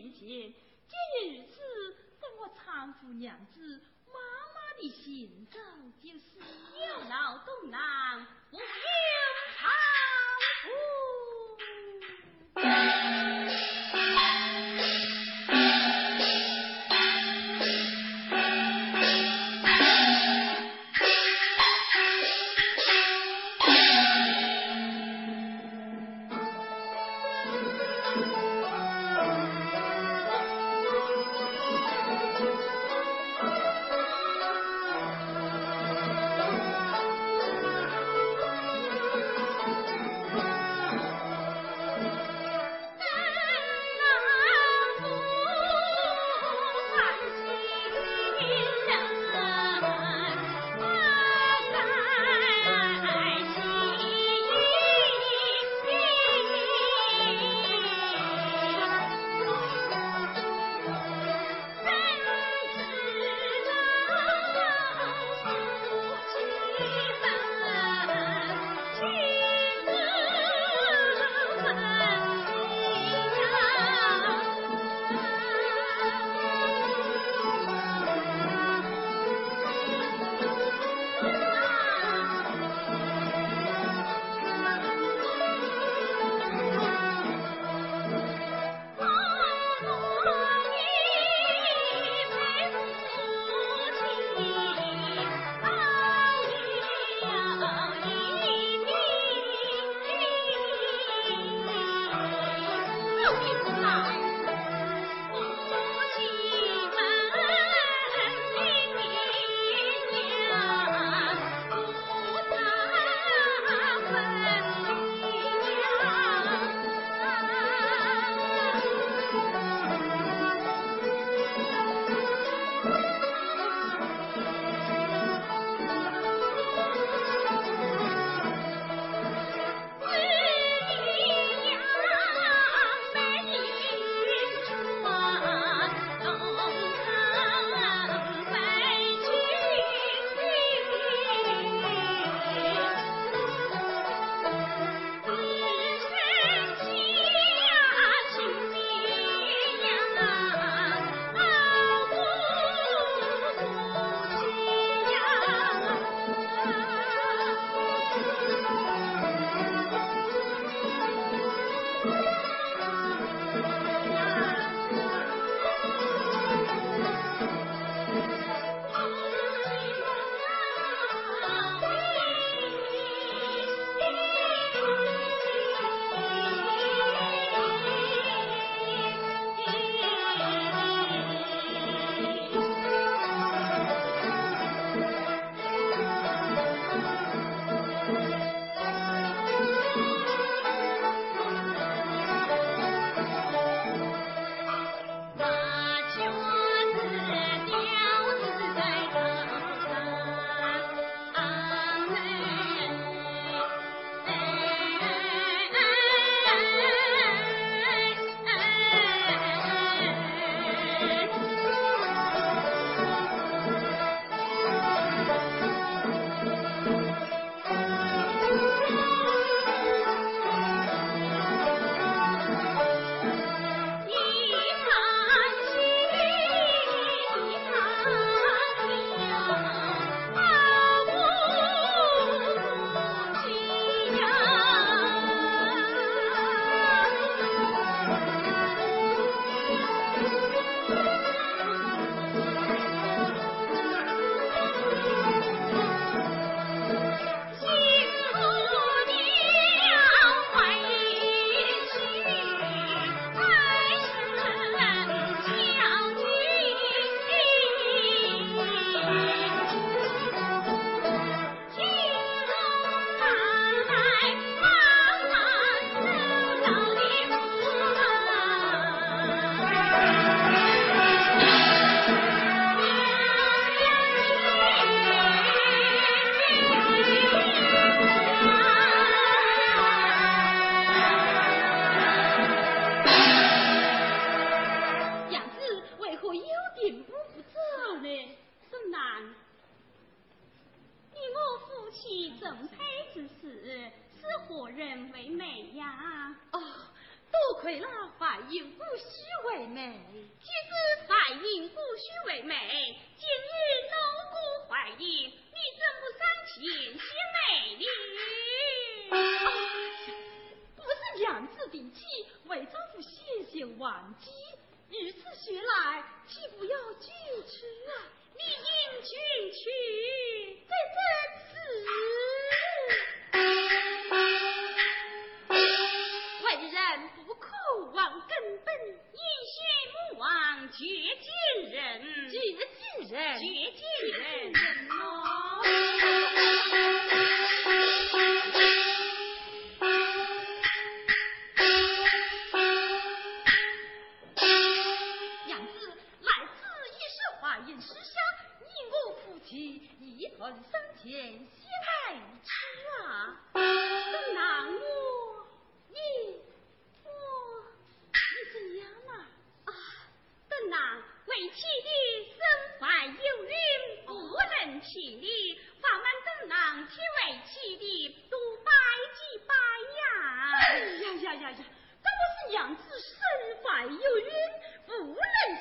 今日。如此，等我搀扶娘子妈妈的行走，就是有劳东郎，不用搀何人为美呀。哦多亏了反应不虚为美即使反应不虚为美今日老顾怀疑你怎不上前些美丽不是娘子的气为丈夫谢谢忘记如此学来岂不要拒绝啊？你应去去这真是绝近人，绝近人，绝近人哦。娘子，来此一时花言失下，你我夫妻一同上前谢来吃啊。怎难我，你，我，你怎样啊？那为妻的身怀有孕，不请礼，法门正能替为妻的多拜几拜呀？哎呀呀呀呀！这不是娘子身怀有孕，不能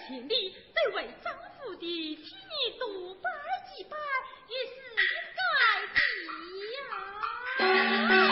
请礼，得为丈夫的替你多拜几拜，也是应该的呀。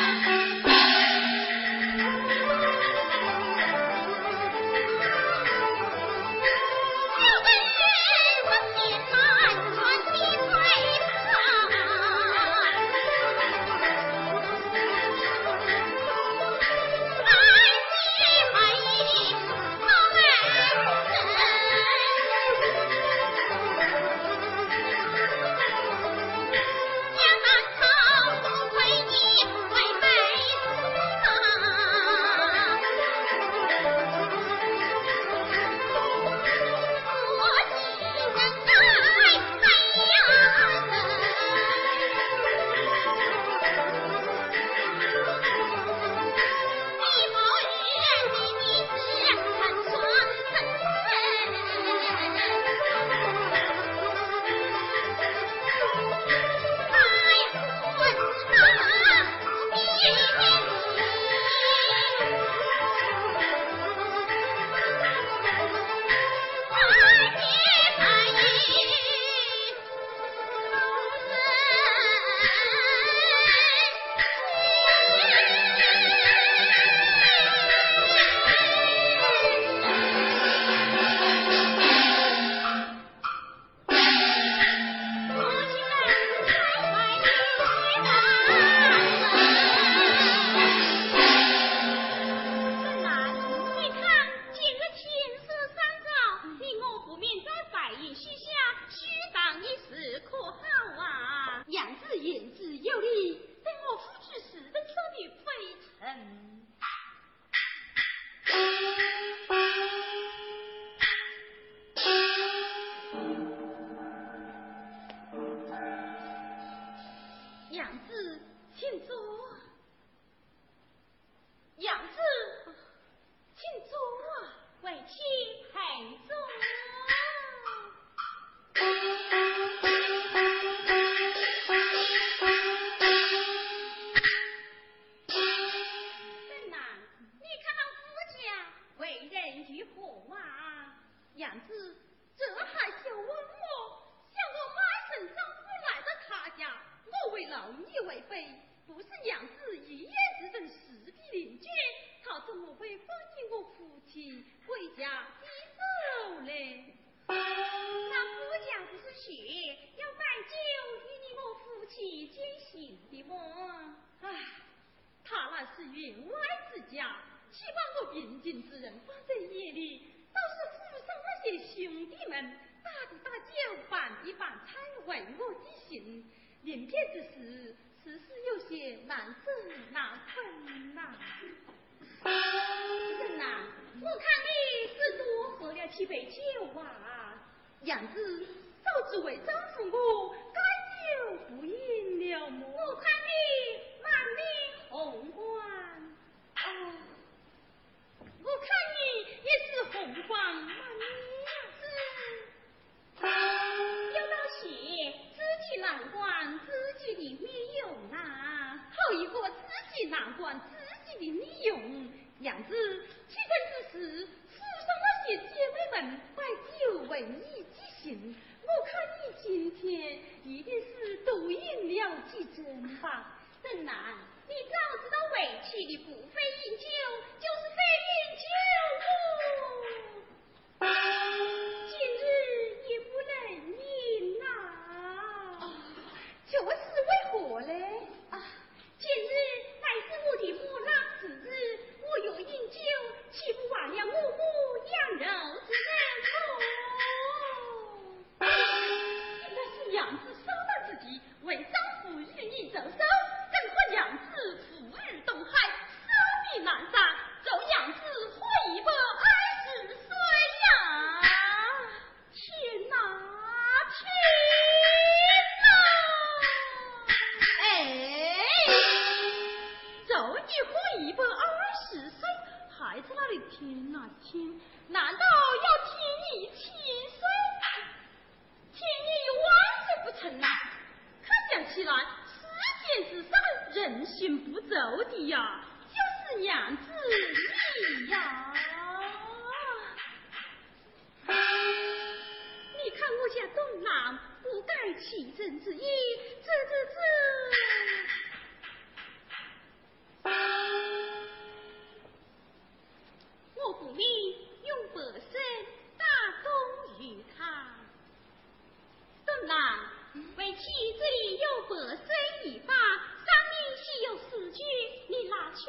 自己的利用，样子岂肯是世上那些姐妹们摆酒为你之行，我看你今天一定是多饮了几针吧。邓南，你早知道委屈的不非饮酒，就是非饮酒我不命用白身打工于他，东郎。为妻这里有白身一把，上面写有四句，你拿去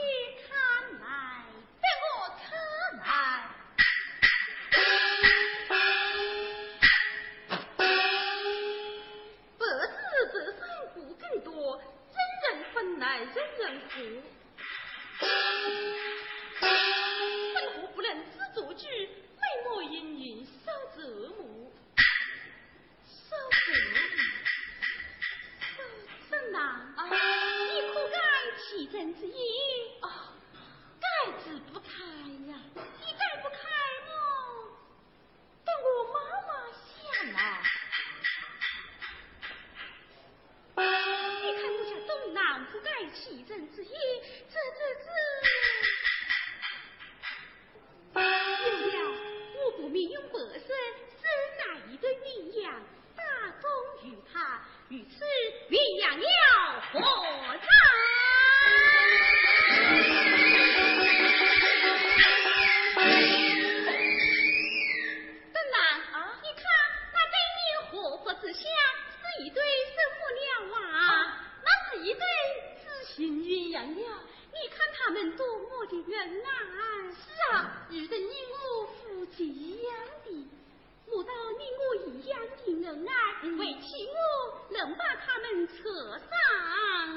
把他们扯上。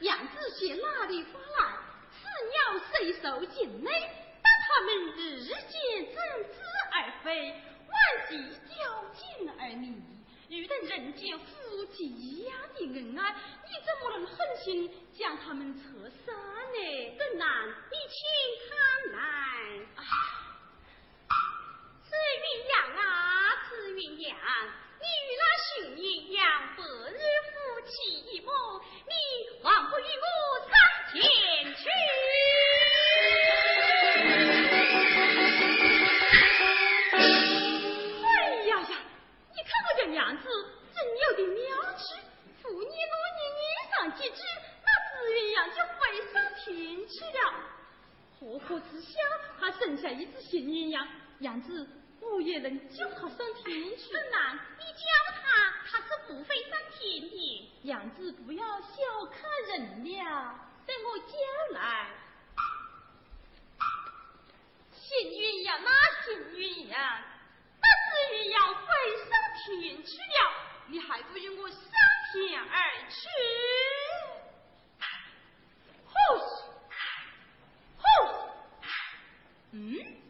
样子些哪里发来？此鸟虽受尽累，但他们日渐真知而飞，万计交尽而迷。遇得人间夫妻一样的恩爱，你怎么能狠心将他们扯散呢？怎难？你请看来。紫鸳鸯啊，紫鸳鸯，与那熊鸳鸯白日夫妻一梦，你还不与我上前去？哎呀呀，你看我这娘子真有点妙趣，妇女落你念上几句，那紫鸳鸯就飞上天去了。何苦之下还剩下一只新鸳鸯，娘子。我也能叫他上天去。怎难？你叫他，他是不会上天的。样子不要小看人了，等我叫来。幸运呀，那幸运呀，那至于要飞上天去了，你还不与我上天而去？呼嘘，呼嘘，嗯。